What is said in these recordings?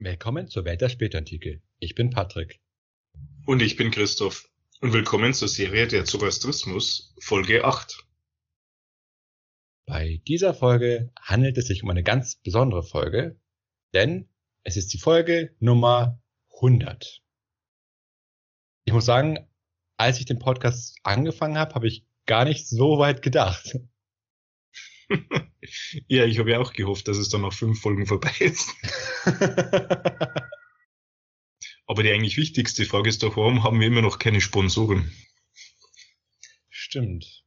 Willkommen zur Welt der Spätantike. Ich bin Patrick. Und ich bin Christoph. Und willkommen zur Serie der Zoroastrismus, Folge 8. Bei dieser Folge handelt es sich um eine ganz besondere Folge, denn es ist die Folge Nummer 100. Ich muss sagen, als ich den Podcast angefangen habe, habe ich gar nicht so weit gedacht. Ja, ich habe ja auch gehofft, dass es dann noch fünf Folgen vorbei ist. Aber die eigentlich wichtigste Frage ist doch, warum haben wir immer noch keine Sponsoren? Stimmt.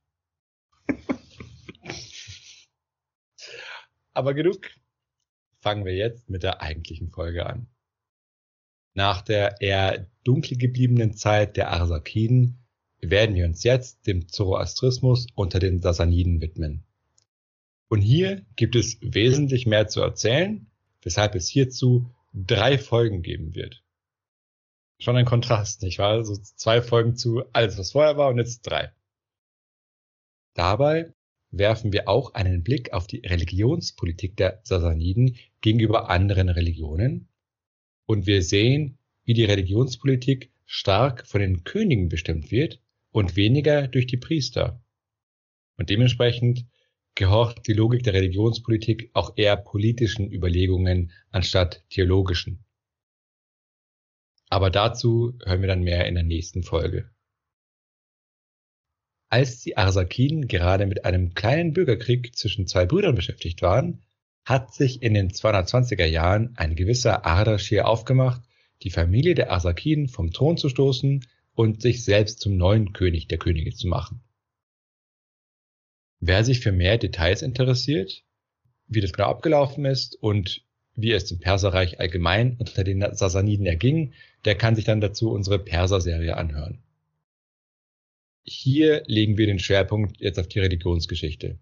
Aber genug. Fangen wir jetzt mit der eigentlichen Folge an. Nach der eher dunkel gebliebenen Zeit der Arsakiden werden wir uns jetzt dem Zoroastrismus unter den Sasaniden widmen. Und hier gibt es wesentlich mehr zu erzählen, weshalb es hierzu drei Folgen geben wird. Schon ein Kontrast, nicht wahr? So zwei Folgen zu alles, was vorher war und jetzt drei. Dabei werfen wir auch einen Blick auf die Religionspolitik der Sasaniden gegenüber anderen Religionen und wir sehen, wie die Religionspolitik stark von den Königen bestimmt wird und weniger durch die Priester. Und dementsprechend gehorcht die Logik der Religionspolitik auch eher politischen Überlegungen anstatt theologischen. Aber dazu hören wir dann mehr in der nächsten Folge. Als die Arsakiden gerade mit einem kleinen Bürgerkrieg zwischen zwei Brüdern beschäftigt waren, hat sich in den 220er Jahren ein gewisser Ardashir aufgemacht, die Familie der Arsakiden vom Thron zu stoßen und sich selbst zum neuen König der Könige zu machen. Wer sich für mehr Details interessiert, wie das genau abgelaufen ist und wie es im Perserreich allgemein unter den Sasaniden erging, der kann sich dann dazu unsere Perser-Serie anhören. Hier legen wir den Schwerpunkt jetzt auf die Religionsgeschichte.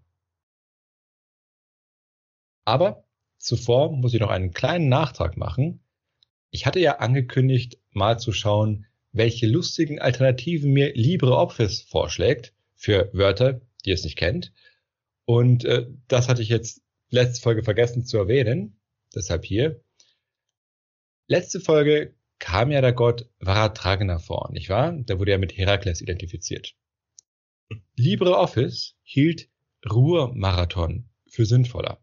Aber zuvor muss ich noch einen kleinen Nachtrag machen. Ich hatte ja angekündigt, mal zu schauen, welche lustigen Alternativen mir LibreOffice vorschlägt für Wörter, die es nicht kennt. Und äh, das hatte ich jetzt letzte Folge vergessen zu erwähnen. Deshalb hier. Letzte Folge kam ja der Gott Varatragna vor, nicht wahr? Der wurde ja mit Herakles identifiziert. LibreOffice hielt Ruhrmarathon für sinnvoller.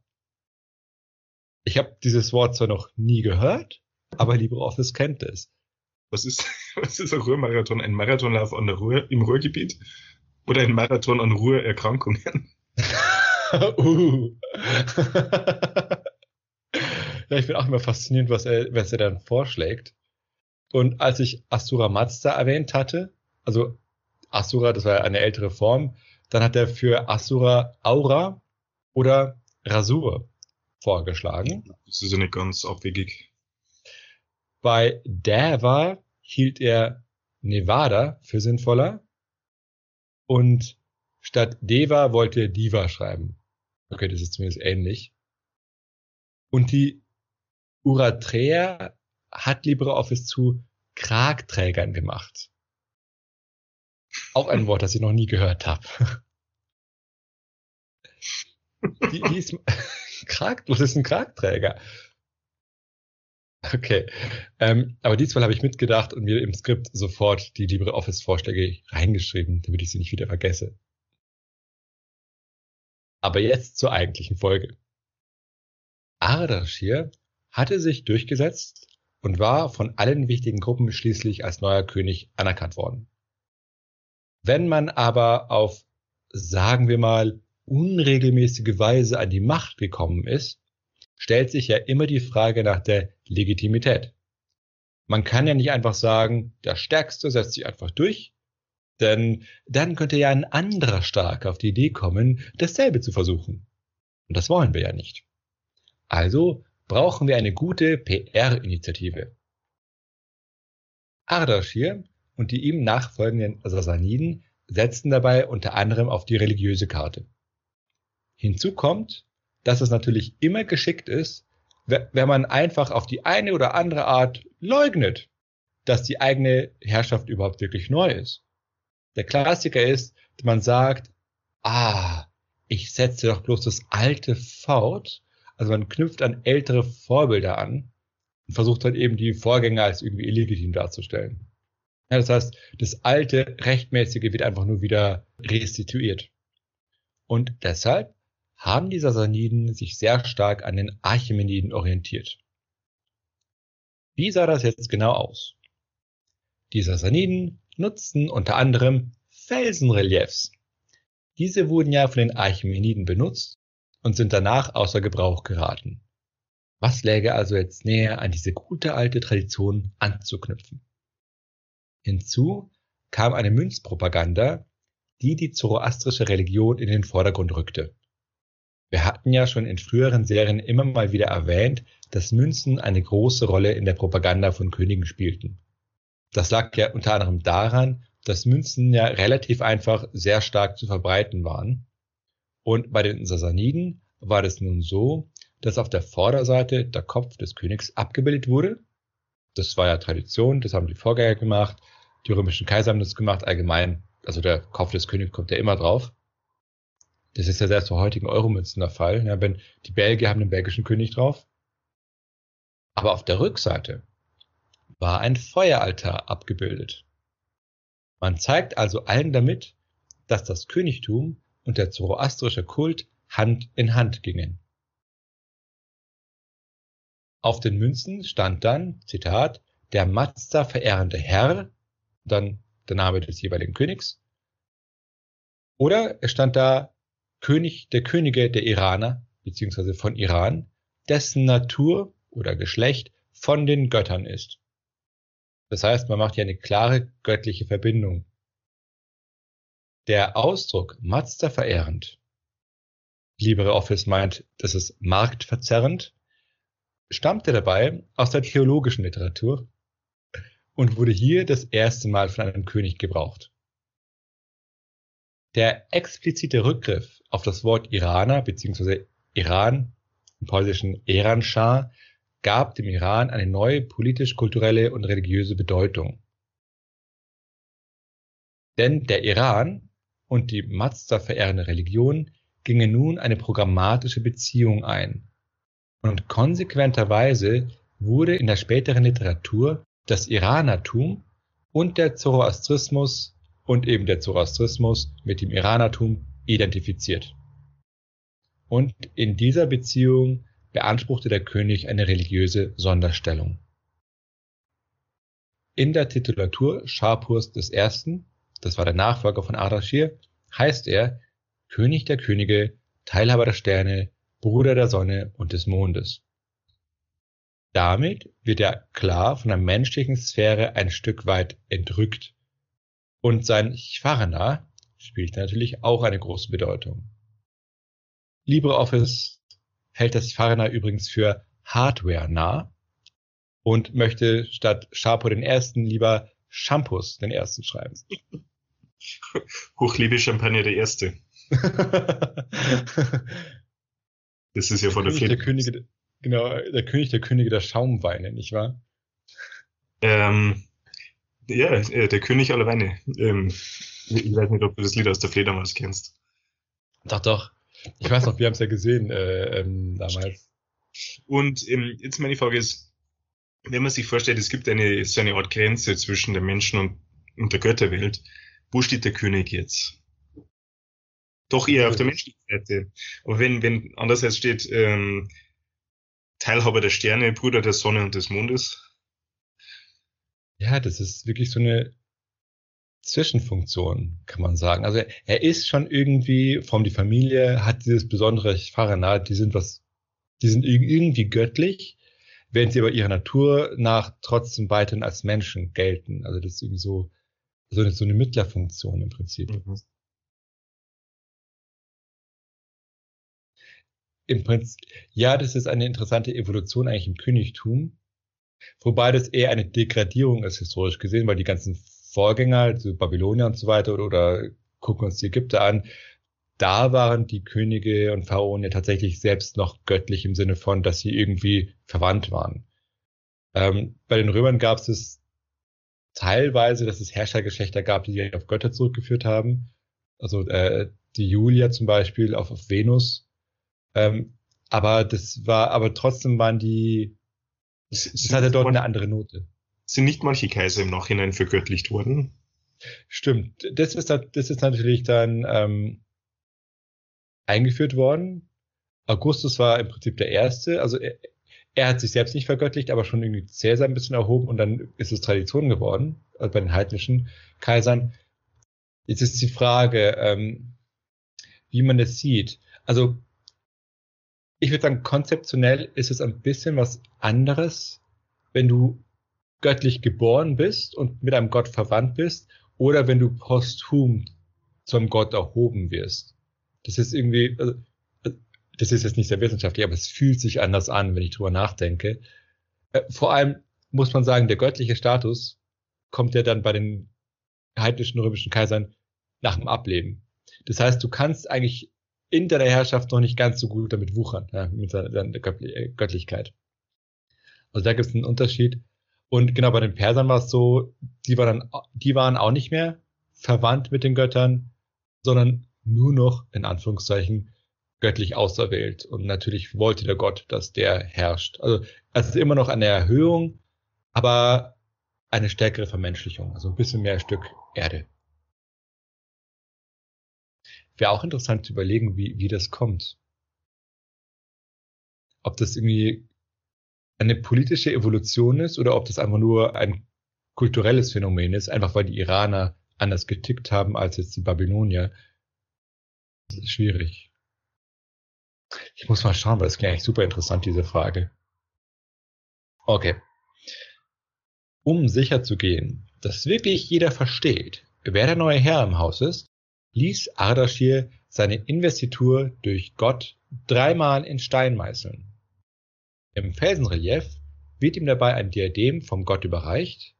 Ich habe dieses Wort zwar noch nie gehört, aber LibreOffice kennt es. Was ist, was ist ein Ruhrmarathon? Ein Marathonlauf an der Ruhr, im Ruhrgebiet? Oder ein Marathon an Ruhrerkrankungen? uh. ja, ich bin auch immer fasziniert, was er, was er dann vorschlägt. Und als ich Asura Mazda erwähnt hatte, also Asura, das war ja eine ältere Form, dann hat er für Asura Aura oder Rasur vorgeschlagen. Das ist ja nicht ganz abwegig. Bei Deva hielt er Nevada für sinnvoller und statt Deva wollte er Diva schreiben. Okay, das ist zumindest ähnlich. Und die Uratrea hat LibreOffice zu Kragträgern gemacht. Auch ein Wort, das ich noch nie gehört habe. Die, die ist, Krag, was ist ein Kragträger? Okay. Ähm, aber diesmal habe ich mitgedacht und mir im Skript sofort die LibreOffice-Vorschläge reingeschrieben, damit ich sie nicht wieder vergesse. Aber jetzt zur eigentlichen Folge. Ardashir hatte sich durchgesetzt und war von allen wichtigen Gruppen schließlich als neuer König anerkannt worden. Wenn man aber auf, sagen wir mal, unregelmäßige Weise an die Macht gekommen ist, stellt sich ja immer die Frage nach der Legitimität. Man kann ja nicht einfach sagen, der Stärkste setzt sich einfach durch, denn dann könnte ja ein anderer Stark auf die Idee kommen, dasselbe zu versuchen. Und das wollen wir ja nicht. Also brauchen wir eine gute PR-Initiative. Ardashir und die ihm nachfolgenden Sassaniden setzen dabei unter anderem auf die religiöse Karte. Hinzu kommt, dass es natürlich immer geschickt ist, wenn man einfach auf die eine oder andere Art leugnet, dass die eigene Herrschaft überhaupt wirklich neu ist. Der Klassiker ist, man sagt, ah, ich setze doch bloß das Alte fort. Also man knüpft an ältere Vorbilder an. und versucht halt eben die Vorgänger als irgendwie illegitim darzustellen. Ja, das heißt, das alte Rechtmäßige wird einfach nur wieder restituiert. Und deshalb haben die Sassaniden sich sehr stark an den Archimeniden orientiert. Wie sah das jetzt genau aus? Die Sassaniden nutzten unter anderem Felsenreliefs. Diese wurden ja von den Archimeniden benutzt und sind danach außer Gebrauch geraten. Was läge also jetzt näher, an diese gute alte Tradition anzuknüpfen? Hinzu kam eine Münzpropaganda, die die zoroastrische Religion in den Vordergrund rückte. Wir hatten ja schon in früheren Serien immer mal wieder erwähnt, dass Münzen eine große Rolle in der Propaganda von Königen spielten. Das lag ja unter anderem daran, dass Münzen ja relativ einfach sehr stark zu verbreiten waren. Und bei den Sassaniden war es nun so, dass auf der Vorderseite der Kopf des Königs abgebildet wurde. Das war ja Tradition, das haben die Vorgänger gemacht, die römischen Kaiser haben das gemacht, allgemein. Also der Kopf des Königs kommt ja immer drauf. Das ist ja selbst bei heutigen Euromünzen der Fall. Ja, wenn die Belgier haben den belgischen König drauf. Aber auf der Rückseite war ein Feueraltar abgebildet. Man zeigt also allen damit, dass das Königtum und der zoroastrische Kult Hand in Hand gingen. Auf den Münzen stand dann, Zitat, der Mazda verehrende Herr, dann der Name des jeweiligen Königs. Oder es stand da König der Könige der Iraner, beziehungsweise von Iran, dessen Natur oder Geschlecht von den Göttern ist. Das heißt, man macht hier eine klare göttliche Verbindung. Der Ausdruck Mazda verehrend, LibreOffice meint, das ist marktverzerrend, stammte dabei aus der theologischen Literatur und wurde hier das erste Mal von einem König gebraucht. Der explizite Rückgriff auf das Wort Iraner bzw. Iran im polnischen Eranschar gab dem Iran eine neue politisch-kulturelle und religiöse Bedeutung. Denn der Iran und die Mazda verehrende Religion gingen nun eine programmatische Beziehung ein. Und konsequenterweise wurde in der späteren Literatur das Iranertum und der Zoroastrismus und eben der Zoroastrismus mit dem Iranertum identifiziert. Und in dieser Beziehung beanspruchte der König eine religiöse Sonderstellung. In der Titulatur Schapurs I., das war der Nachfolger von Ardashir, heißt er König der Könige, Teilhaber der Sterne, Bruder der Sonne und des Mondes. Damit wird er klar von der menschlichen Sphäre ein Stück weit entrückt. Und sein Chvarna spielt natürlich auch eine große Bedeutung. LibreOffice hält das Farna übrigens für Hardware-nah und möchte statt Sharpo den ersten lieber Shampoos den ersten schreiben. Hochliebe Champagner der erste. das ist ja von der, der der Könige, genau, der König der Könige der Schaumweine, nicht wahr? Ähm, ja, äh, der König aller Weine. Ähm, ich weiß nicht, ob du das Lied aus der Fledermaus kennst. Doch, doch. Ich weiß noch, wir haben es ja gesehen äh, ähm, damals. Und ähm, jetzt meine Frage ist, wenn man sich vorstellt, es gibt eine so eine Art Grenze zwischen der Menschen und, und der Götterwelt, wo steht der König jetzt? Doch eher auf der menschlichen Seite. Aber wenn, wenn andererseits steht, ähm, Teilhaber der Sterne, Bruder der Sonne und des Mondes. Ja, das ist wirklich so eine Zwischenfunktion, kann man sagen. Also er ist schon irgendwie von die Familie, hat dieses besondere Farana, die sind was, die sind irgendwie göttlich, während sie aber ihrer Natur nach trotzdem weiterhin als Menschen gelten. Also das ist irgendwie so, so eine, so eine Mittlerfunktion im Prinzip. Mhm. Im Prinzip, ja, das ist eine interessante Evolution eigentlich im Königtum, wobei das eher eine Degradierung ist historisch gesehen, weil die ganzen Vorgänger, also Babylonier und so weiter, oder, oder gucken uns die Ägypter an, da waren die Könige und Pharaonen ja tatsächlich selbst noch göttlich im Sinne von, dass sie irgendwie verwandt waren. Ähm, bei den Römern gab es teilweise, dass es Herrschergeschlechter gab, die sich auf Götter zurückgeführt haben. Also äh, die Julia zum Beispiel auf, auf Venus. Ähm, aber das war, aber trotzdem waren die Es, es hatte dort eine andere Note. Sind nicht manche Kaiser im Nachhinein vergöttlicht worden? Stimmt. Das ist, das ist natürlich dann ähm, eingeführt worden. Augustus war im Prinzip der Erste. Also er, er hat sich selbst nicht vergöttlicht, aber schon irgendwie Cäsar ein bisschen erhoben und dann ist es Tradition geworden, also bei den heidnischen Kaisern. Jetzt ist die Frage, ähm, wie man das sieht. Also ich würde sagen, konzeptionell ist es ein bisschen was anderes, wenn du göttlich geboren bist und mit einem Gott verwandt bist oder wenn du posthum zum Gott erhoben wirst. Das ist irgendwie, also, das ist jetzt nicht sehr wissenschaftlich, aber es fühlt sich anders an, wenn ich drüber nachdenke. Äh, vor allem muss man sagen, der göttliche Status kommt ja dann bei den heidnischen römischen Kaisern nach dem Ableben. Das heißt, du kannst eigentlich in deiner Herrschaft noch nicht ganz so gut damit wuchern, ja, mit deiner Göttlichkeit. Also da gibt es einen Unterschied. Und genau bei den Persern war es so, die waren, die waren auch nicht mehr verwandt mit den Göttern, sondern nur noch, in Anführungszeichen, göttlich auserwählt. Und natürlich wollte der Gott, dass der herrscht. Also es ist immer noch eine Erhöhung, aber eine stärkere Vermenschlichung, also ein bisschen mehr Stück Erde. Wäre auch interessant zu überlegen, wie, wie das kommt. Ob das irgendwie eine politische Evolution ist oder ob das einfach nur ein kulturelles Phänomen ist, einfach weil die Iraner anders getickt haben als jetzt die Babylonier. Das ist schwierig. Ich muss mal schauen, weil das klingt eigentlich super interessant, diese Frage. Okay. Um sicher zu gehen, dass wirklich jeder versteht, wer der neue Herr im Haus ist, ließ Ardashir seine Investitur durch Gott dreimal in Stein meißeln. Im Felsenrelief wird ihm dabei ein Diadem vom Gott überreicht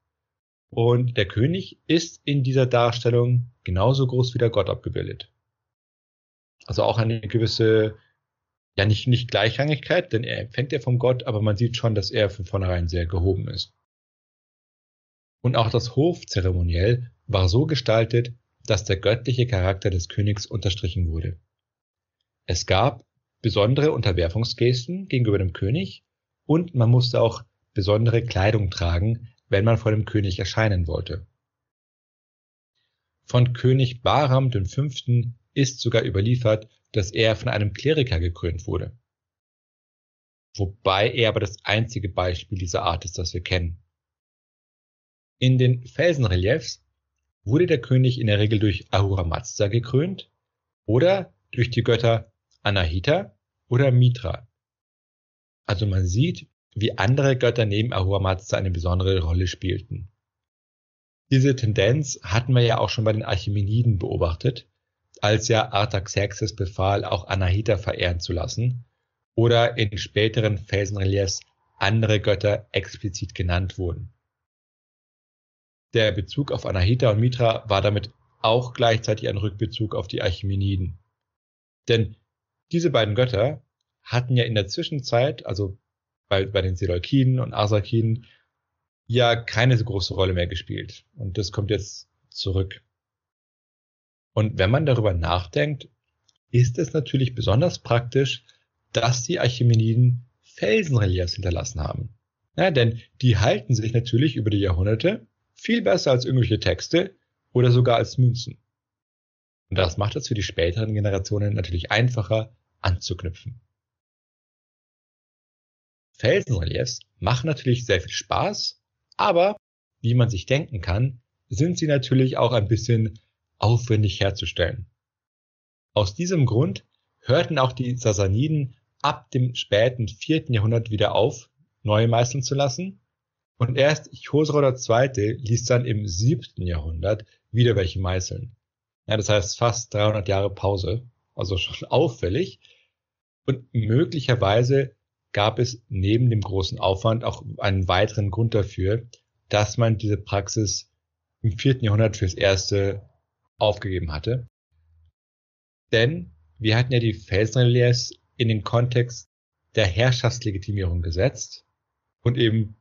und der König ist in dieser Darstellung genauso groß wie der Gott abgebildet. Also auch eine gewisse, ja nicht, nicht Gleichrangigkeit, denn er empfängt ja vom Gott, aber man sieht schon, dass er von vornherein sehr gehoben ist. Und auch das Hofzeremoniell war so gestaltet, dass der göttliche Charakter des Königs unterstrichen wurde. Es gab besondere Unterwerfungsgesten gegenüber dem König und man musste auch besondere Kleidung tragen, wenn man vor dem König erscheinen wollte. Von König Bahram V. ist sogar überliefert, dass er von einem Kleriker gekrönt wurde. Wobei er aber das einzige Beispiel dieser Art ist, das wir kennen. In den Felsenreliefs wurde der König in der Regel durch Ahura Mazda gekrönt oder durch die Götter Anahita oder Mitra. Also man sieht, wie andere Götter neben Ahura Mazda eine besondere Rolle spielten. Diese Tendenz hatten wir ja auch schon bei den Archimeniden beobachtet, als ja Artaxerxes befahl, auch Anahita verehren zu lassen oder in späteren Felsenreliefs andere Götter explizit genannt wurden. Der Bezug auf Anahita und Mitra war damit auch gleichzeitig ein Rückbezug auf die Archimeniden. Denn diese beiden Götter hatten ja in der Zwischenzeit, also bei, bei den Seleukiden und Arsakiden, ja keine so große Rolle mehr gespielt. Und das kommt jetzt zurück. Und wenn man darüber nachdenkt, ist es natürlich besonders praktisch, dass die Archimeniden Felsenreliefs hinterlassen haben. Ja, denn die halten sich natürlich über die Jahrhunderte viel besser als irgendwelche Texte oder sogar als Münzen. Und das macht es für die späteren Generationen natürlich einfacher anzuknüpfen. Felsenreliefs machen natürlich sehr viel Spaß, aber wie man sich denken kann, sind sie natürlich auch ein bisschen aufwendig herzustellen. Aus diesem Grund hörten auch die Sassaniden ab dem späten vierten Jahrhundert wieder auf, neue meißeln zu lassen. Und erst Chosroe II. ließ dann im siebten Jahrhundert wieder welche meißeln. Ja, das heißt fast 300 Jahre Pause, also schon auffällig. Und möglicherweise gab es neben dem großen Aufwand auch einen weiteren Grund dafür, dass man diese Praxis im vierten Jahrhundert fürs erste aufgegeben hatte. Denn wir hatten ja die Felsenreliefs in den Kontext der Herrschaftslegitimierung gesetzt und eben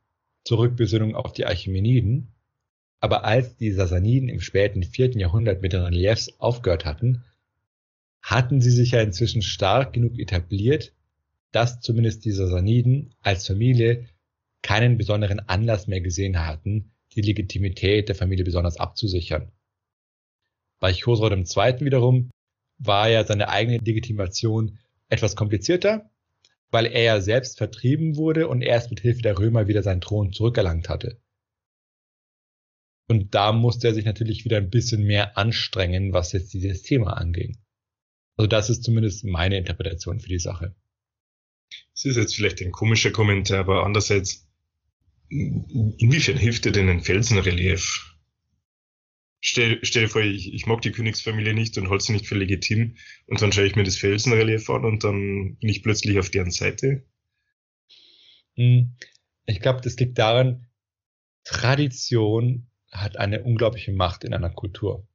Zurückbesinnung auf die Archimeniden. Aber als die Sassaniden im späten vierten Jahrhundert mit den Reliefs aufgehört hatten, hatten sie sich ja inzwischen stark genug etabliert, dass zumindest die Sassaniden als Familie keinen besonderen Anlass mehr gesehen hatten, die Legitimität der Familie besonders abzusichern. Bei Chosroed II. wiederum war ja seine eigene Legitimation etwas komplizierter, weil er ja selbst vertrieben wurde und erst mit Hilfe der Römer wieder seinen Thron zurückerlangt hatte. Und da musste er sich natürlich wieder ein bisschen mehr anstrengen, was jetzt dieses Thema anging. Also das ist zumindest meine Interpretation für die Sache. Es ist jetzt vielleicht ein komischer Kommentar, aber andererseits, inwiefern hilft dir denn ein Felsenrelief? Stell, stell dir vor, ich, ich mag die Königsfamilie nicht und halte sie nicht für legitim und dann schaue ich mir das Felsenrelief an und dann bin ich plötzlich auf deren Seite. Hm, ich glaube, das liegt daran, Tradition hat eine unglaubliche Macht in einer Kultur.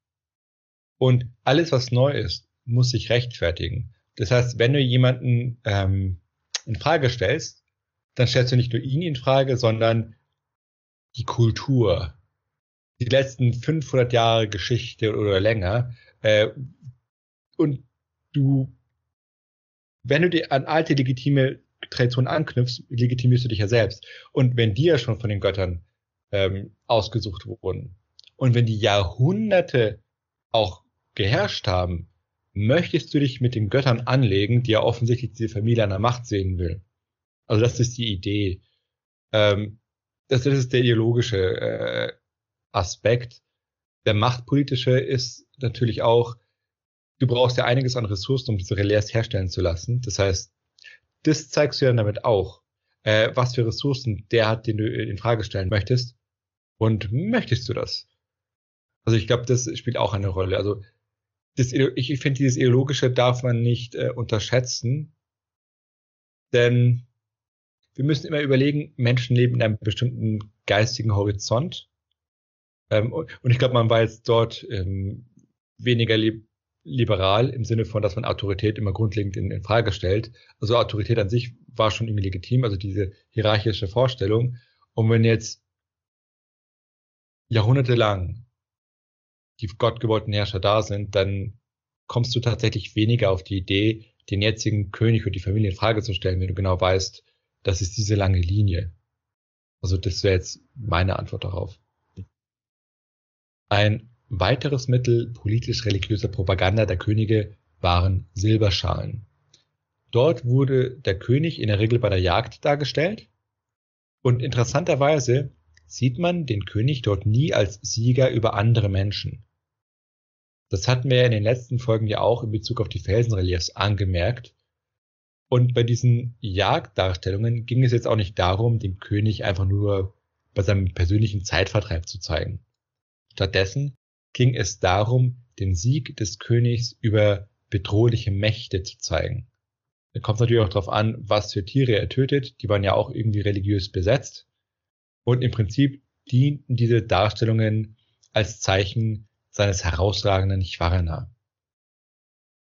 Und alles, was neu ist, muss sich rechtfertigen. Das heißt, wenn du jemanden ähm, in Frage stellst, dann stellst du nicht nur ihn in Frage, sondern die Kultur, die letzten 500 Jahre Geschichte oder länger. Äh, und du, wenn du dir an alte legitime Traditionen anknüpfst, legitimierst du dich ja selbst. Und wenn die ja schon von den Göttern ähm, ausgesucht wurden und wenn die Jahrhunderte auch geherrscht haben, möchtest du dich mit den Göttern anlegen, die ja offensichtlich diese Familie an der Macht sehen will. Also das ist die Idee. Ähm, das, das ist der ideologische äh, Aspekt. Der machtpolitische ist natürlich auch, du brauchst ja einiges an Ressourcen, um diese Relais herstellen zu lassen. Das heißt, das zeigst du ja damit auch, äh, was für Ressourcen der hat, den du in Frage stellen möchtest. Und möchtest du das? Also ich glaube, das spielt auch eine Rolle. Also das, ich finde, dieses Ideologische darf man nicht äh, unterschätzen, denn wir müssen immer überlegen, Menschen leben in einem bestimmten geistigen Horizont. Ähm, und, ich glaube, man war jetzt dort ähm, weniger li liberal im Sinne von, dass man Autorität immer grundlegend in, in Frage stellt. Also Autorität an sich war schon irgendwie legitim, also diese hierarchische Vorstellung. Und wenn jetzt jahrhundertelang die gottgewollten Herrscher da sind, dann kommst du tatsächlich weniger auf die Idee, den jetzigen König und die Familie in Frage zu stellen, wenn du genau weißt, das ist diese lange Linie. Also das wäre jetzt meine Antwort darauf. Ein weiteres Mittel politisch-religiöser Propaganda der Könige waren Silberschalen. Dort wurde der König in der Regel bei der Jagd dargestellt und interessanterweise sieht man den König dort nie als Sieger über andere Menschen. Das hatten wir ja in den letzten Folgen ja auch in Bezug auf die Felsenreliefs angemerkt. Und bei diesen Jagddarstellungen ging es jetzt auch nicht darum, den König einfach nur bei seinem persönlichen Zeitvertreib zu zeigen. Stattdessen ging es darum, den Sieg des Königs über bedrohliche Mächte zu zeigen. Da kommt natürlich auch darauf an, was für Tiere er tötet. Die waren ja auch irgendwie religiös besetzt. Und im Prinzip dienten diese Darstellungen als Zeichen seines herausragenden Chwarana.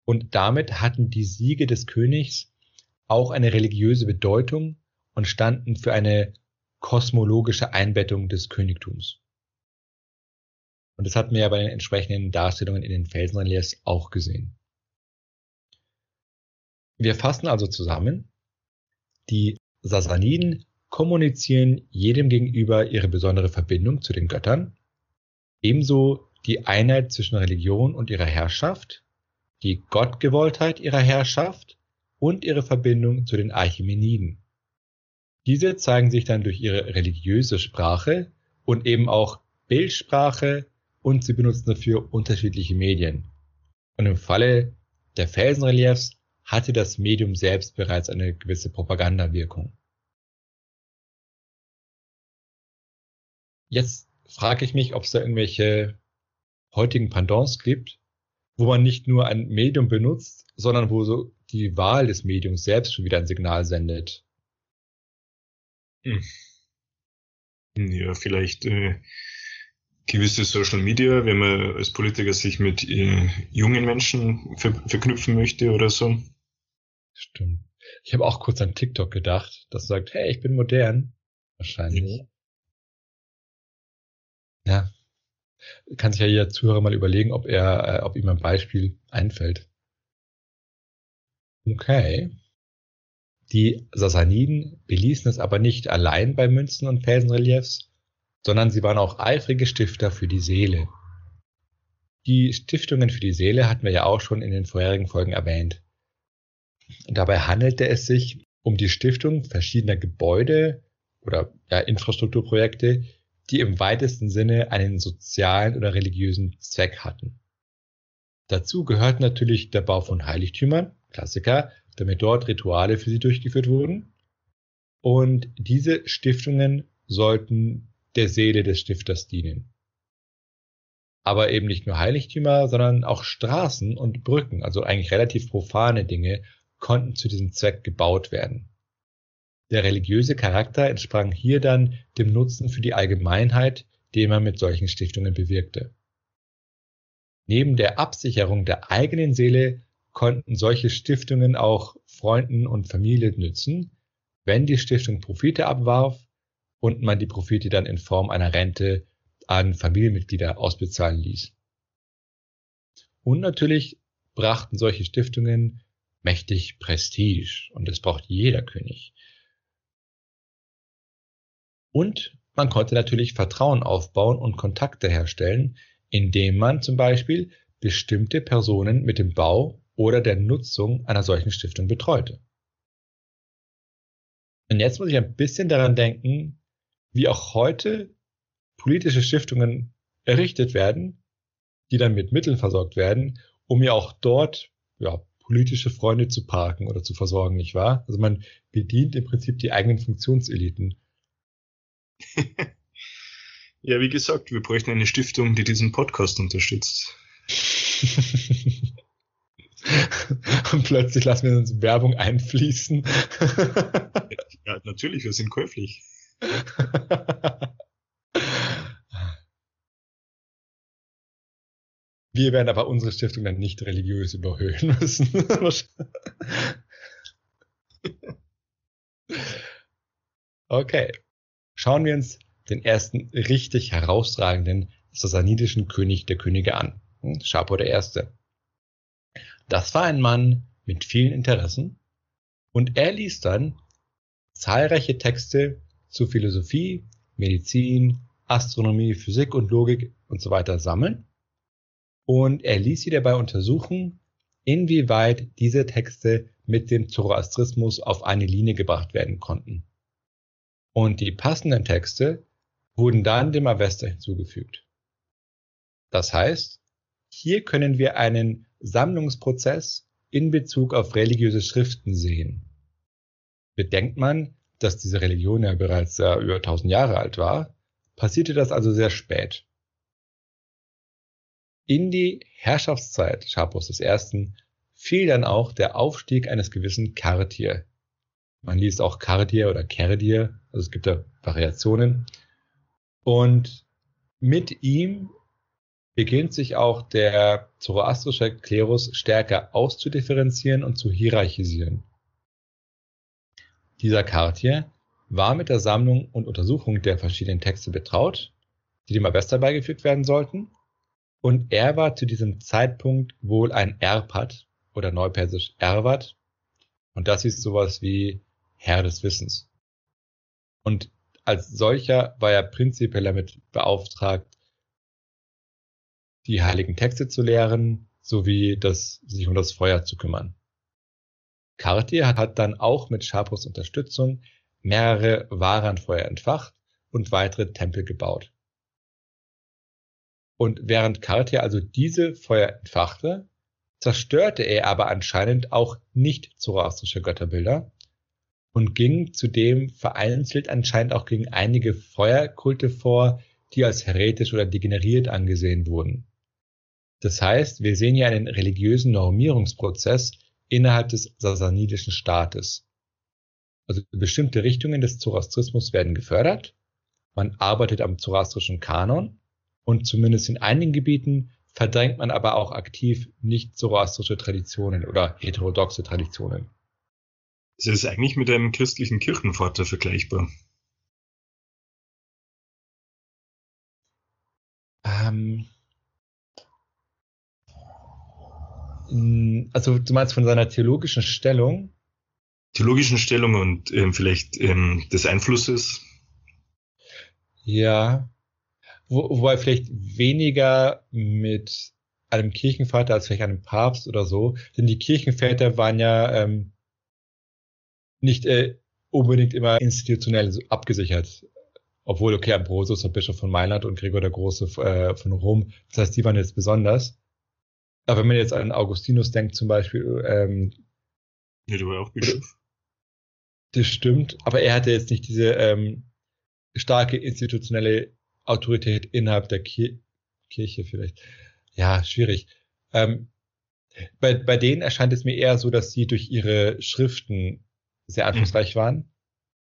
Und damit hatten die Siege des Königs auch eine religiöse Bedeutung und standen für eine kosmologische Einbettung des Königtums. Und das hatten wir ja bei den entsprechenden Darstellungen in den Felsenreliefs auch gesehen. Wir fassen also zusammen, die Sasaniden kommunizieren jedem gegenüber ihre besondere Verbindung zu den Göttern, ebenso die Einheit zwischen Religion und ihrer Herrschaft, die Gottgewolltheit ihrer Herrschaft und ihre Verbindung zu den Archimeniden. Diese zeigen sich dann durch ihre religiöse Sprache und eben auch Bildsprache und sie benutzen dafür unterschiedliche Medien. Und im Falle der Felsenreliefs hatte das Medium selbst bereits eine gewisse Propagandawirkung. Jetzt frage ich mich, ob es da irgendwelche heutigen Pendants gibt, wo man nicht nur ein Medium benutzt, sondern wo so die Wahl des Mediums selbst schon wieder ein Signal sendet. Hm. Ja, vielleicht äh, gewisse Social Media, wenn man als Politiker sich mit äh, jungen Menschen ver verknüpfen möchte oder so. Stimmt. Ich habe auch kurz an TikTok gedacht, das sagt, hey, ich bin modern. Wahrscheinlich. Mhm. Ja, kann sich ja jeder Zuhörer mal überlegen, ob er, äh, ob ihm ein Beispiel einfällt. Okay. Die Sassaniden beließen es aber nicht allein bei Münzen und Felsenreliefs, sondern sie waren auch eifrige Stifter für die Seele. Die Stiftungen für die Seele hatten wir ja auch schon in den vorherigen Folgen erwähnt. Dabei handelte es sich um die Stiftung verschiedener Gebäude oder ja, Infrastrukturprojekte, die im weitesten Sinne einen sozialen oder religiösen Zweck hatten. Dazu gehört natürlich der Bau von Heiligtümern, Klassiker, damit dort Rituale für sie durchgeführt wurden. Und diese Stiftungen sollten der Seele des Stifters dienen. Aber eben nicht nur Heiligtümer, sondern auch Straßen und Brücken, also eigentlich relativ profane Dinge, konnten zu diesem Zweck gebaut werden. Der religiöse Charakter entsprang hier dann dem Nutzen für die Allgemeinheit, den man mit solchen Stiftungen bewirkte. Neben der Absicherung der eigenen Seele konnten solche Stiftungen auch Freunden und Familie nützen, wenn die Stiftung Profite abwarf und man die Profite dann in Form einer Rente an Familienmitglieder ausbezahlen ließ. Und natürlich brachten solche Stiftungen mächtig Prestige und das braucht jeder König. Und man konnte natürlich Vertrauen aufbauen und Kontakte herstellen, indem man zum Beispiel bestimmte Personen mit dem Bau oder der Nutzung einer solchen Stiftung betreute. Und jetzt muss ich ein bisschen daran denken, wie auch heute politische Stiftungen errichtet werden, die dann mit Mitteln versorgt werden, um ja auch dort ja, politische Freunde zu parken oder zu versorgen, nicht wahr? Also man bedient im Prinzip die eigenen Funktionseliten. ja, wie gesagt, wir bräuchten eine Stiftung, die diesen Podcast unterstützt. Und plötzlich lassen wir uns Werbung einfließen. ja, natürlich, wir sind käuflich. Wir werden aber unsere Stiftung dann nicht religiös überhöhen müssen. okay. Schauen wir uns den ersten richtig herausragenden sassanidischen König der Könige an. Schapo der Erste. Das war ein Mann mit vielen Interessen und er ließ dann zahlreiche Texte zu Philosophie, Medizin, Astronomie, Physik und Logik und so weiter sammeln und er ließ sie dabei untersuchen, inwieweit diese Texte mit dem Zoroastrismus auf eine Linie gebracht werden konnten. Und die passenden Texte wurden dann dem Avesta hinzugefügt. Das heißt, hier können wir einen Sammlungsprozess in Bezug auf religiöse Schriften sehen. Bedenkt man, dass diese Religion ja bereits äh, über 1000 Jahre alt war, passierte das also sehr spät. In die Herrschaftszeit Schapos I. fiel dann auch der Aufstieg eines gewissen Kartier. Man liest auch Kardier oder Kerdier, also es gibt da Variationen. Und mit ihm beginnt sich auch der zoroastrische Klerus stärker auszudifferenzieren und zu hierarchisieren. Dieser Kartier war mit der Sammlung und Untersuchung der verschiedenen Texte betraut, die dem Avesta beigefügt werden sollten und er war zu diesem Zeitpunkt wohl ein Erpat oder neupersisch Erwat. Und das ist sowas wie Herr des Wissens. Und als solcher war er prinzipiell damit beauftragt, die heiligen Texte zu lehren, sowie das, sich um das Feuer zu kümmern. Cartier hat dann auch mit Schapos Unterstützung mehrere Waranfeuer entfacht und weitere Tempel gebaut. Und während Cartier also diese Feuer entfachte, zerstörte er aber anscheinend auch nicht zoroastrische Götterbilder und ging zudem vereinzelt anscheinend auch gegen einige Feuerkulte vor, die als heretisch oder degeneriert angesehen wurden. Das heißt, wir sehen hier einen religiösen Normierungsprozess innerhalb des sassanidischen Staates. Also bestimmte Richtungen des Zoroastrismus werden gefördert, man arbeitet am zoroastrischen Kanon und zumindest in einigen Gebieten verdrängt man aber auch aktiv nicht zoroastrische Traditionen oder heterodoxe Traditionen. Es ist eigentlich mit einem christlichen Kirchenvater vergleichbar. Ähm, also du meinst von seiner theologischen Stellung? theologischen Stellung und ähm, vielleicht ähm, des Einflusses. Ja, Wo, wobei vielleicht weniger mit einem Kirchenvater als vielleicht einem Papst oder so, denn die Kirchenväter waren ja ähm, nicht äh, unbedingt immer institutionell so abgesichert. Obwohl, okay, Ambrosius, der Bischof von Mailand und Gregor der Große äh, von Rom, das heißt, die waren jetzt besonders. Aber wenn man jetzt an Augustinus denkt zum Beispiel, ähm, ja, du war auch Bischof. Das stimmt, aber er hatte jetzt nicht diese ähm, starke institutionelle Autorität innerhalb der Ki Kirche vielleicht. Ja, schwierig. Ähm, bei, bei denen erscheint es mir eher so, dass sie durch ihre Schriften sehr einflussreich mhm. waren.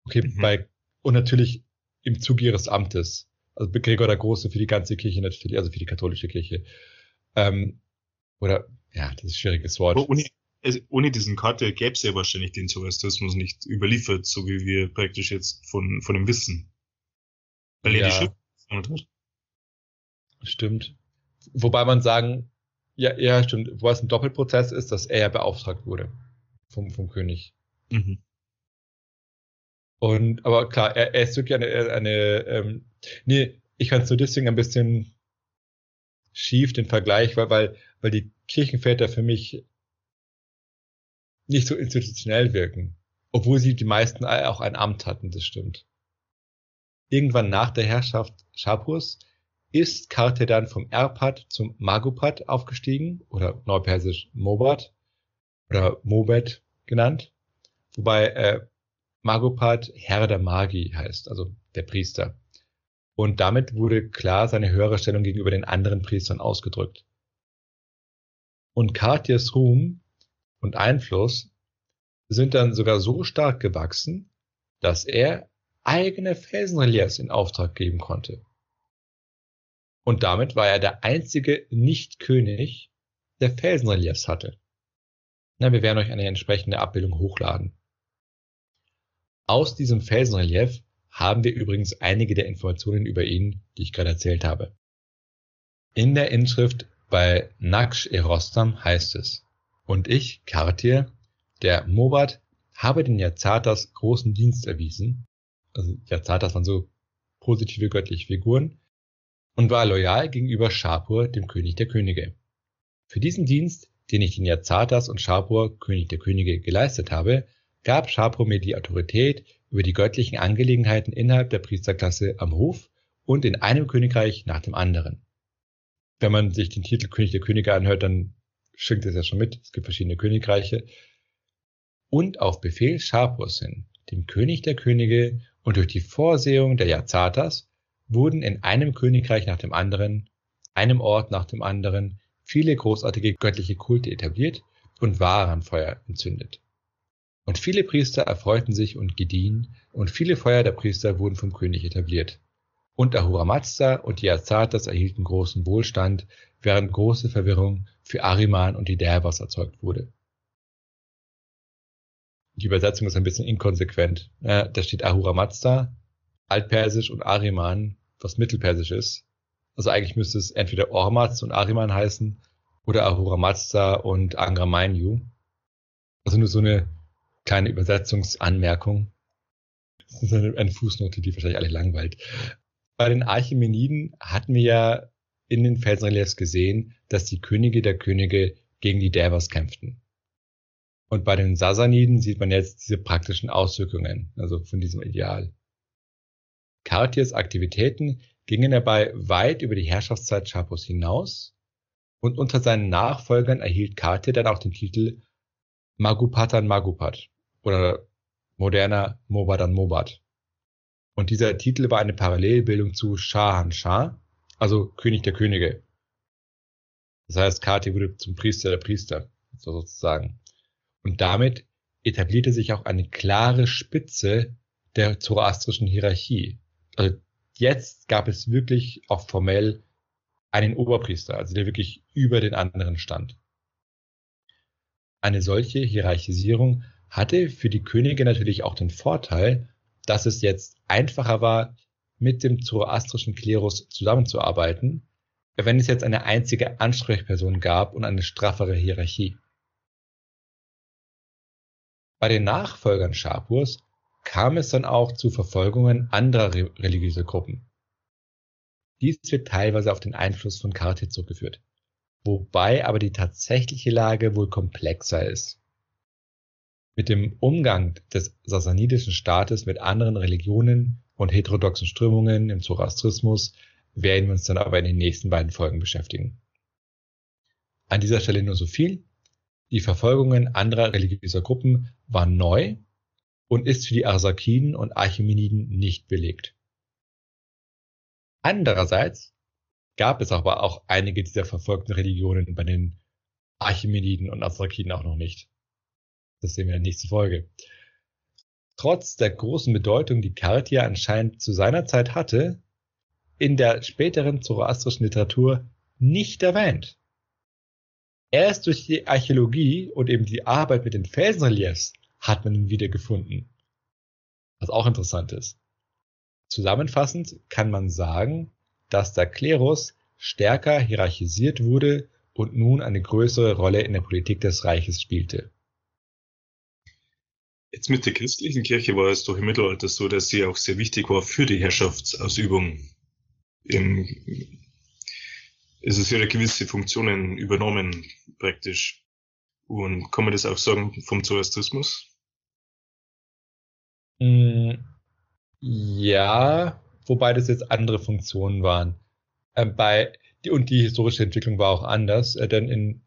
Okay, mhm. bei, und natürlich im Zuge ihres Amtes. Also Gregor der Große für die ganze Kirche natürlich, also für die katholische Kirche. Ähm, oder, ja, das ist ein schwieriges Wort. Ohne, also ohne diesen Karte gäbe es ja wahrscheinlich den Zoroastrismus nicht überliefert, so wie wir praktisch jetzt von, von dem Wissen. Weil ja. er die Schrift hat. Stimmt. Wobei man sagen, ja, ja, stimmt, wo es ein Doppelprozess ist, dass er ja beauftragt wurde vom, vom König. Mhm. Und, aber klar, er, er ist wirklich eine, eine ähm, nee, ich fand es nur deswegen ein bisschen schief, den Vergleich, weil, weil, weil die Kirchenväter für mich nicht so institutionell wirken. Obwohl sie die meisten auch ein Amt hatten, das stimmt. Irgendwann nach der Herrschaft Schapurs ist Karte dann vom Erpad zum Magupad aufgestiegen, oder neupersisch Mobat, oder Mobet genannt. Wobei äh, Magopad Herr der Magi heißt, also der Priester. Und damit wurde klar seine höhere Stellung gegenüber den anderen Priestern ausgedrückt. Und Kartiers Ruhm und Einfluss sind dann sogar so stark gewachsen, dass er eigene Felsenreliefs in Auftrag geben konnte. Und damit war er der einzige Nicht-König, der Felsenreliefs hatte. Na, wir werden euch eine entsprechende Abbildung hochladen. Aus diesem Felsenrelief haben wir übrigens einige der Informationen über ihn, die ich gerade erzählt habe. In der Inschrift bei Naksh Erostam heißt es, und ich, Kartir, der Mobat, habe den Yazatas großen Dienst erwiesen, also Yazatas waren so positive göttliche Figuren, und war loyal gegenüber Shapur, dem König der Könige. Für diesen Dienst, den ich den Yazatas und Shapur, König der Könige, geleistet habe, gab Shapur mir die Autorität über die göttlichen Angelegenheiten innerhalb der Priesterklasse am Hof und in einem Königreich nach dem anderen. Wenn man sich den Titel König der Könige anhört, dann schwingt es ja schon mit. Es gibt verschiedene Königreiche. Und auf Befehl Shapurs hin, dem König der Könige und durch die Vorsehung der Yazatas, wurden in einem Königreich nach dem anderen, einem Ort nach dem anderen, viele großartige göttliche Kulte etabliert und Warenfeuer entzündet. Und viele Priester erfreuten sich und gediehen, und viele Feuer der Priester wurden vom König etabliert. Und Ahura Mazda und die Azatas erhielten großen Wohlstand, während große Verwirrung für Ariman und die Derwas erzeugt wurde. Die Übersetzung ist ein bisschen inkonsequent. da steht Ahura Mazda, Altpersisch und Ariman, was Mittelpersisch ist. Also eigentlich müsste es entweder Ormaz und Ariman heißen oder Ahura Mazda und Angramainyu. Also nur so eine kleine Übersetzungsanmerkung. Das ist eine, eine Fußnote, die wahrscheinlich alle langweilt. Bei den Archimeniden hatten wir ja in den Felsenreliefs gesehen, dass die Könige der Könige gegen die Devas kämpften. Und bei den Sasaniden sieht man jetzt diese praktischen Auswirkungen, also von diesem Ideal. Kartiers Aktivitäten gingen dabei weit über die Herrschaftszeit Schapos hinaus und unter seinen Nachfolgern erhielt Kartier dann auch den Titel Magupatan Magupat oder moderner Mobadan Mobat. Und dieser Titel war eine Parallelbildung zu Shahan Shah, also König der Könige. Das heißt, Kati wurde zum Priester der Priester, sozusagen. Und damit etablierte sich auch eine klare Spitze der zoroastrischen Hierarchie. Also jetzt gab es wirklich auch formell einen Oberpriester, also der wirklich über den anderen stand. Eine solche Hierarchisierung hatte für die Könige natürlich auch den Vorteil, dass es jetzt einfacher war, mit dem zoroastrischen Klerus zusammenzuarbeiten, wenn es jetzt eine einzige Ansprechperson gab und eine straffere Hierarchie. Bei den Nachfolgern Schapurs kam es dann auch zu Verfolgungen anderer re religiöser Gruppen. Dies wird teilweise auf den Einfluss von Karate zurückgeführt, wobei aber die tatsächliche Lage wohl komplexer ist. Mit dem Umgang des sassanidischen Staates mit anderen Religionen und heterodoxen Strömungen im Zoroastrismus werden wir uns dann aber in den nächsten beiden Folgen beschäftigen. An dieser Stelle nur so viel. Die Verfolgungen anderer religiöser Gruppen waren neu und ist für die Arsakiden und Archimeniden nicht belegt. Andererseits gab es aber auch einige dieser verfolgten Religionen bei den Archimeniden und Arsakiden auch noch nicht. Das sehen wir in der nächsten Folge. Trotz der großen Bedeutung, die Kartia anscheinend zu seiner Zeit hatte, in der späteren zoroastrischen Literatur nicht erwähnt. Erst durch die Archäologie und eben die Arbeit mit den Felsenreliefs hat man ihn wiedergefunden. Was auch interessant ist. Zusammenfassend kann man sagen, dass der Klerus stärker hierarchisiert wurde und nun eine größere Rolle in der Politik des Reiches spielte. Jetzt mit der christlichen Kirche war es doch im Mittelalter so, dass sie auch sehr wichtig war für die Herrschaftsausübung. Im, es ist ja gewisse Funktionen übernommen, praktisch. Und kann man das auch sagen vom Zoroastrismus? Mm, ja, wobei das jetzt andere Funktionen waren. Ähm, bei, und die historische Entwicklung war auch anders, äh, denn in,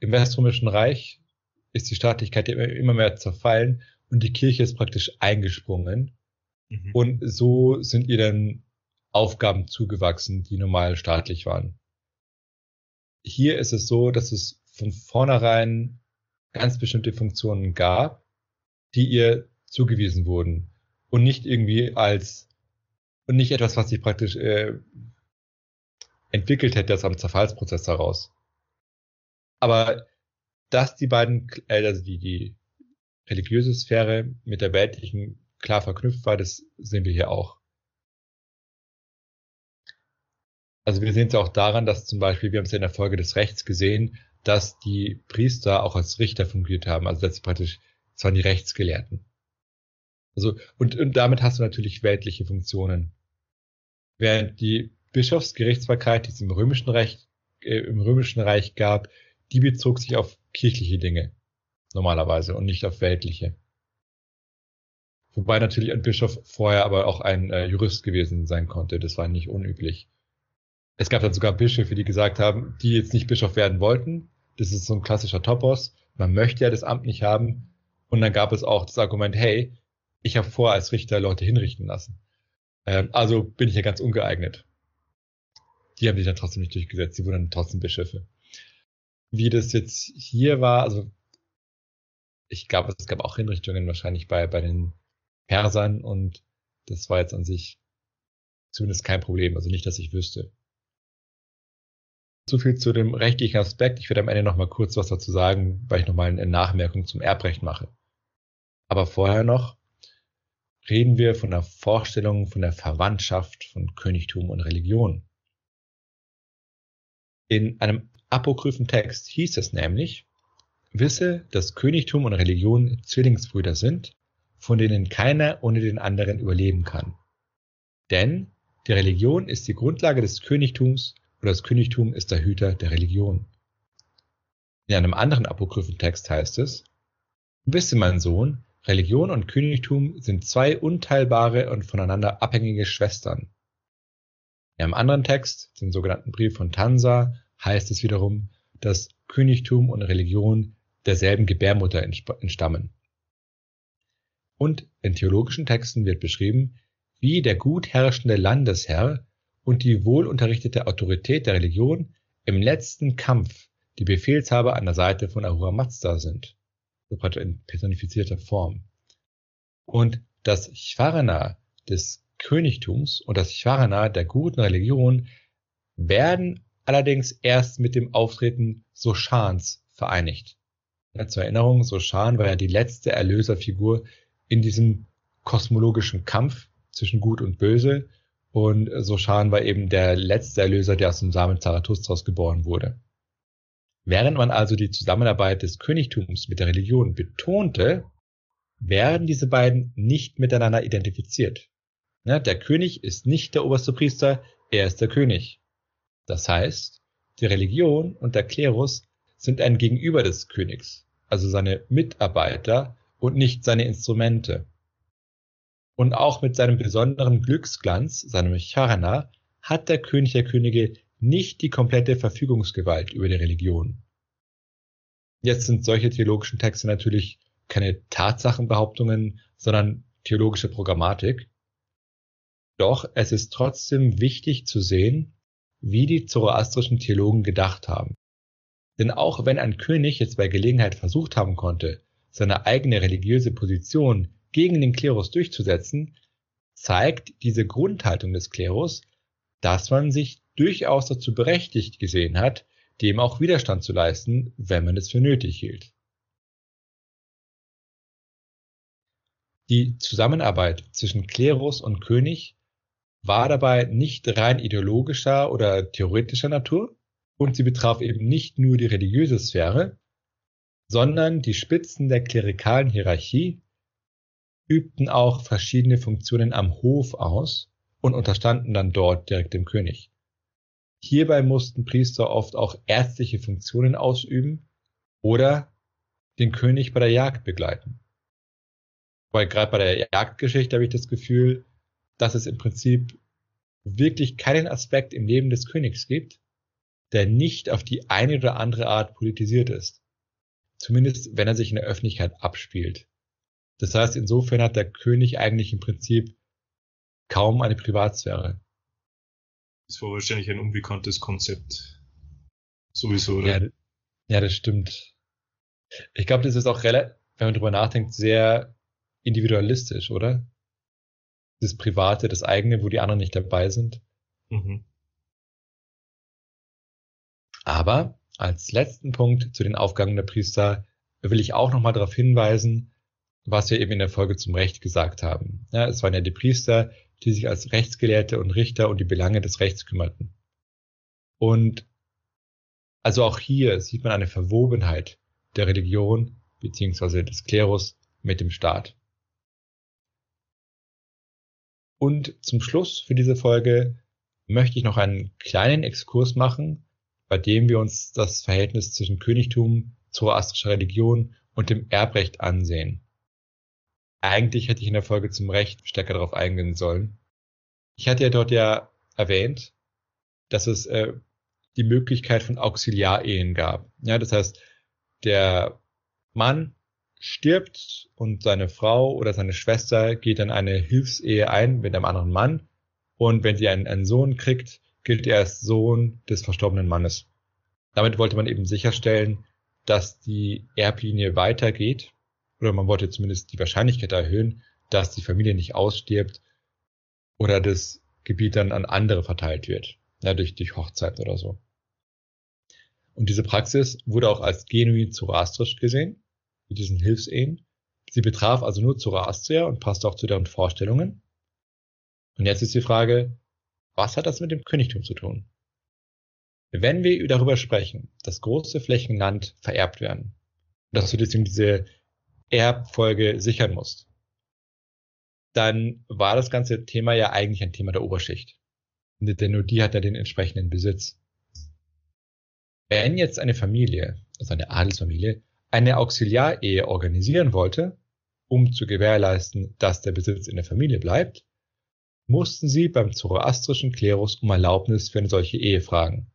im Weströmischen Reich ist die Staatlichkeit immer mehr zerfallen und die Kirche ist praktisch eingesprungen. Mhm. Und so sind ihr dann Aufgaben zugewachsen, die normal staatlich waren. Hier ist es so, dass es von vornherein ganz bestimmte Funktionen gab, die ihr zugewiesen wurden und nicht irgendwie als und nicht etwas, was sich praktisch äh, entwickelt hätte aus einem Zerfallsprozess heraus. Aber dass die beiden, äh, also die, die religiöse Sphäre mit der weltlichen klar verknüpft war, das sehen wir hier auch. Also wir sehen es auch daran, dass zum Beispiel, wir haben es ja in der Folge des Rechts gesehen, dass die Priester auch als Richter fungiert haben, also dass sie praktisch, das waren die Rechtsgelehrten. Also, und, und damit hast du natürlich weltliche Funktionen. Während die Bischofsgerichtsbarkeit, die es im römischen Recht, äh, im römischen Reich gab, die bezog sich auf kirchliche Dinge normalerweise und nicht auf weltliche. Wobei natürlich ein Bischof vorher aber auch ein äh, Jurist gewesen sein konnte. Das war nicht unüblich. Es gab dann sogar Bischöfe, die gesagt haben, die jetzt nicht Bischof werden wollten. Das ist so ein klassischer Topos. Man möchte ja das Amt nicht haben. Und dann gab es auch das Argument, hey, ich habe vor, als Richter Leute hinrichten lassen. Ähm, also bin ich ja ganz ungeeignet. Die haben sich dann trotzdem nicht durchgesetzt. Die wurden dann trotzdem Bischöfe. Wie das jetzt hier war, also ich glaube, es gab auch Hinrichtungen wahrscheinlich bei, bei den Persern und das war jetzt an sich zumindest kein Problem, also nicht, dass ich wüsste. So viel zu dem rechtlichen Aspekt. Ich werde am Ende noch mal kurz was dazu sagen, weil ich noch mal eine Nachmerkung zum Erbrecht mache. Aber vorher noch reden wir von der Vorstellung von der Verwandtschaft von Königtum und Religion. In einem apokryphen Text hieß es nämlich, Wisse, dass Königtum und Religion Zwillingsbrüder sind, von denen keiner ohne den anderen überleben kann. Denn die Religion ist die Grundlage des Königtums und das Königtum ist der Hüter der Religion. In einem anderen apokryphen Text heißt es, Wisse mein Sohn, Religion und Königtum sind zwei unteilbare und voneinander abhängige Schwestern. In einem anderen Text, dem sogenannten Brief von Tansa, heißt es wiederum, dass Königtum und Religion derselben Gebärmutter entstammen. Und in theologischen Texten wird beschrieben, wie der gut herrschende Landesherr und die wohlunterrichtete Autorität der Religion im letzten Kampf die Befehlshaber an der Seite von Ahura Mazda sind, so in personifizierter Form. Und das Chvarana des Königtums und das Chvarana der guten Religion werden allerdings erst mit dem Auftreten Soshans vereinigt. Ja, zur Erinnerung, Soshan war ja die letzte Erlöserfigur in diesem kosmologischen Kampf zwischen Gut und Böse. Und Soshan war eben der letzte Erlöser, der aus dem Samen Zarathustras geboren wurde. Während man also die Zusammenarbeit des Königtums mit der Religion betonte, werden diese beiden nicht miteinander identifiziert. Ja, der König ist nicht der oberste Priester, er ist der König. Das heißt, die Religion und der Klerus sind ein Gegenüber des Königs, also seine Mitarbeiter und nicht seine Instrumente. Und auch mit seinem besonderen Glücksglanz, seinem Charana, hat der König der Könige nicht die komplette Verfügungsgewalt über die Religion. Jetzt sind solche theologischen Texte natürlich keine Tatsachenbehauptungen, sondern theologische Programmatik. Doch es ist trotzdem wichtig zu sehen, wie die zoroastrischen Theologen gedacht haben. Denn auch wenn ein König jetzt bei Gelegenheit versucht haben konnte, seine eigene religiöse Position gegen den Klerus durchzusetzen, zeigt diese Grundhaltung des Klerus, dass man sich durchaus dazu berechtigt gesehen hat, dem auch Widerstand zu leisten, wenn man es für nötig hielt. Die Zusammenarbeit zwischen Klerus und König war dabei nicht rein ideologischer oder theoretischer Natur und sie betraf eben nicht nur die religiöse Sphäre, sondern die Spitzen der klerikalen Hierarchie übten auch verschiedene Funktionen am Hof aus und unterstanden dann dort direkt dem König. Hierbei mussten Priester oft auch ärztliche Funktionen ausüben oder den König bei der Jagd begleiten. Weil gerade bei der Jagdgeschichte habe ich das Gefühl, dass es im Prinzip wirklich keinen Aspekt im Leben des Königs gibt, der nicht auf die eine oder andere Art politisiert ist. Zumindest wenn er sich in der Öffentlichkeit abspielt. Das heißt, insofern hat der König eigentlich im Prinzip kaum eine Privatsphäre. Das war wahrscheinlich ein unbekanntes Konzept. Sowieso, oder? Ja, ja das stimmt. Ich glaube, das ist auch relativ, wenn man drüber nachdenkt, sehr individualistisch, oder? Das Private, das eigene, wo die anderen nicht dabei sind. Mhm. Aber als letzten Punkt zu den Aufgaben der Priester will ich auch nochmal darauf hinweisen, was wir eben in der Folge zum Recht gesagt haben. Ja, es waren ja die Priester, die sich als Rechtsgelehrte und Richter um die Belange des Rechts kümmerten. Und also auch hier sieht man eine Verwobenheit der Religion beziehungsweise des Klerus mit dem Staat. Und zum Schluss für diese Folge möchte ich noch einen kleinen Exkurs machen, bei dem wir uns das Verhältnis zwischen Königtum, zoroastrischer Religion und dem Erbrecht ansehen. Eigentlich hätte ich in der Folge zum Recht stärker darauf eingehen sollen. Ich hatte ja dort ja erwähnt, dass es äh, die Möglichkeit von Auxiliarehen gab. Ja, das heißt, der Mann stirbt und seine Frau oder seine Schwester geht dann eine Hilfsehe ein mit einem anderen Mann und wenn sie einen, einen Sohn kriegt, gilt er als Sohn des verstorbenen Mannes. Damit wollte man eben sicherstellen, dass die Erblinie weitergeht oder man wollte zumindest die Wahrscheinlichkeit erhöhen, dass die Familie nicht ausstirbt oder das Gebiet dann an andere verteilt wird, ja, durch, durch Hochzeit oder so. Und diese Praxis wurde auch als genuin zoroastrisch gesehen, mit diesen Hilfsehen. Sie betraf also nur Zoroastrier und passte auch zu deren Vorstellungen. Und jetzt ist die Frage, was hat das mit dem Königtum zu tun? Wenn wir darüber sprechen, dass große Flächen Land vererbt werden, dass du deswegen diese Erbfolge sichern musst, dann war das ganze Thema ja eigentlich ein Thema der Oberschicht. Denn nur die hat ja den entsprechenden Besitz. Wenn jetzt eine Familie, also eine Adelsfamilie, eine Auxiliarehe organisieren wollte, um zu gewährleisten, dass der Besitz in der Familie bleibt, mussten sie beim zoroastrischen Klerus um Erlaubnis für eine solche Ehe fragen.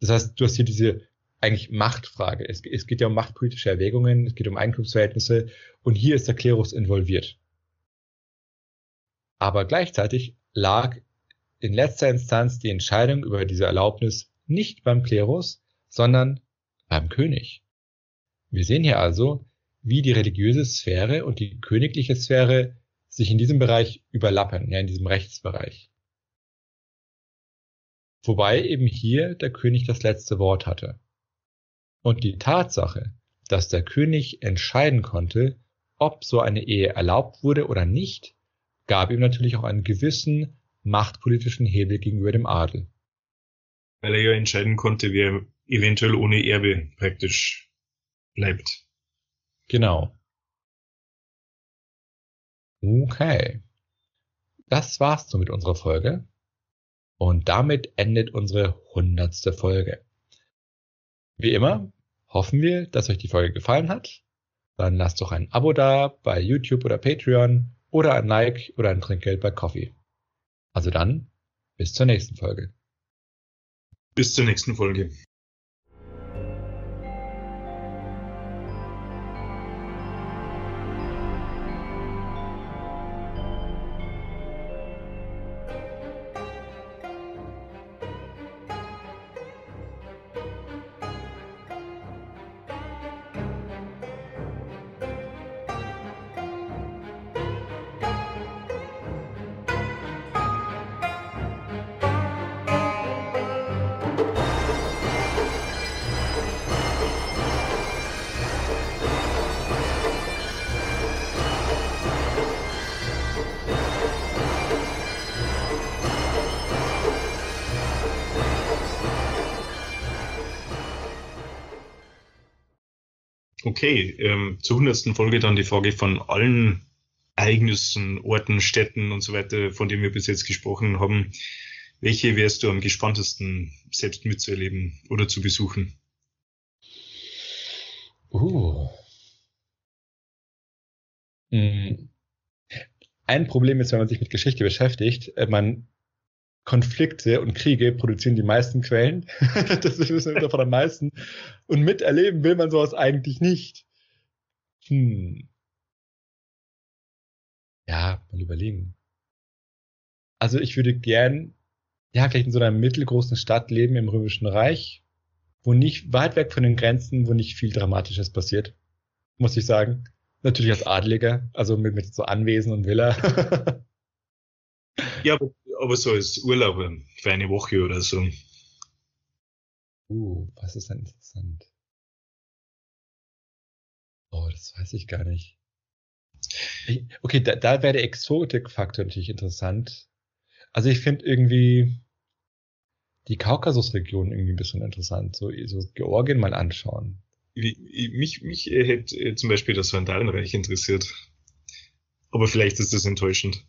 Das heißt, du hast hier diese eigentlich Machtfrage. Es, es geht ja um machtpolitische Erwägungen, es geht um Eigentumsverhältnisse und hier ist der Klerus involviert. Aber gleichzeitig lag in letzter Instanz die Entscheidung über diese Erlaubnis nicht beim Klerus, sondern beim König. Wir sehen hier also, wie die religiöse Sphäre und die königliche Sphäre sich in diesem Bereich überlappen, ja, in diesem Rechtsbereich. Wobei eben hier der König das letzte Wort hatte. Und die Tatsache, dass der König entscheiden konnte, ob so eine Ehe erlaubt wurde oder nicht, gab ihm natürlich auch einen gewissen machtpolitischen Hebel gegenüber dem Adel. Weil er ja entscheiden konnte, wer eventuell ohne Erbe praktisch bleibt. Genau. Okay. Das war's so mit unserer Folge. Und damit endet unsere hundertste Folge. Wie immer hoffen wir, dass euch die Folge gefallen hat. Dann lasst doch ein Abo da bei YouTube oder Patreon oder ein Like oder ein Trinkgeld bei Coffee. Also dann, bis zur nächsten Folge. Bis zur nächsten Folge. Okay, ähm, zur hundertsten Folge dann die Frage von allen Ereignissen, Orten, Städten und so weiter, von denen wir bis jetzt gesprochen haben. Welche wärst du am gespanntesten selbst mitzuerleben oder zu besuchen? Uh. Hm. Ein Problem ist, wenn man sich mit Geschichte beschäftigt, äh, man Konflikte und Kriege produzieren die meisten Quellen. das wissen wir davon am meisten. Und miterleben will man sowas eigentlich nicht. Hm. Ja, mal überlegen. Also ich würde gern, ja, vielleicht in so einer mittelgroßen Stadt leben im Römischen Reich, wo nicht weit weg von den Grenzen, wo nicht viel Dramatisches passiert, muss ich sagen. Natürlich als Adliger, also mit, mit so Anwesen und Villa. ja, aber aber so als Urlaub für eine Woche oder so. Uh, was ist denn interessant? Oh, das weiß ich gar nicht. okay, da, da wäre der Exotik-Faktor natürlich interessant. Also ich finde irgendwie die Kaukasusregion irgendwie ein bisschen interessant. So, so Georgien mal anschauen. Mich, mich hätte äh, zum Beispiel das Vandalenreich interessiert. Aber vielleicht ist das enttäuschend.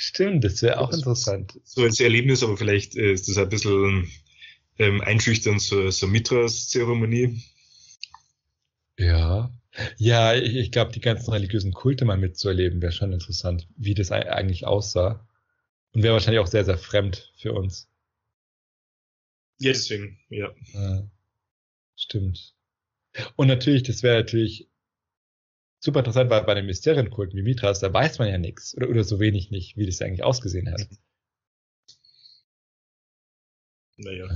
Stimmt, das wäre auch interessant. So als Erlebnis, aber vielleicht äh, ist das ein bisschen ähm, einschüchternd, so, so Mitras-Zeremonie. Ja. Ja, ich, ich glaube, die ganzen religiösen Kulte mal mitzuerleben, wäre schon interessant, wie das eigentlich aussah. Und wäre wahrscheinlich auch sehr, sehr fremd für uns. Ja, deswegen, ja. ja stimmt. Und natürlich, das wäre natürlich super interessant, weil bei den Mysterienkulten wie Mithras, da weiß man ja nichts oder, oder so wenig nicht, wie das eigentlich ausgesehen hat. Naja.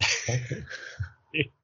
Okay.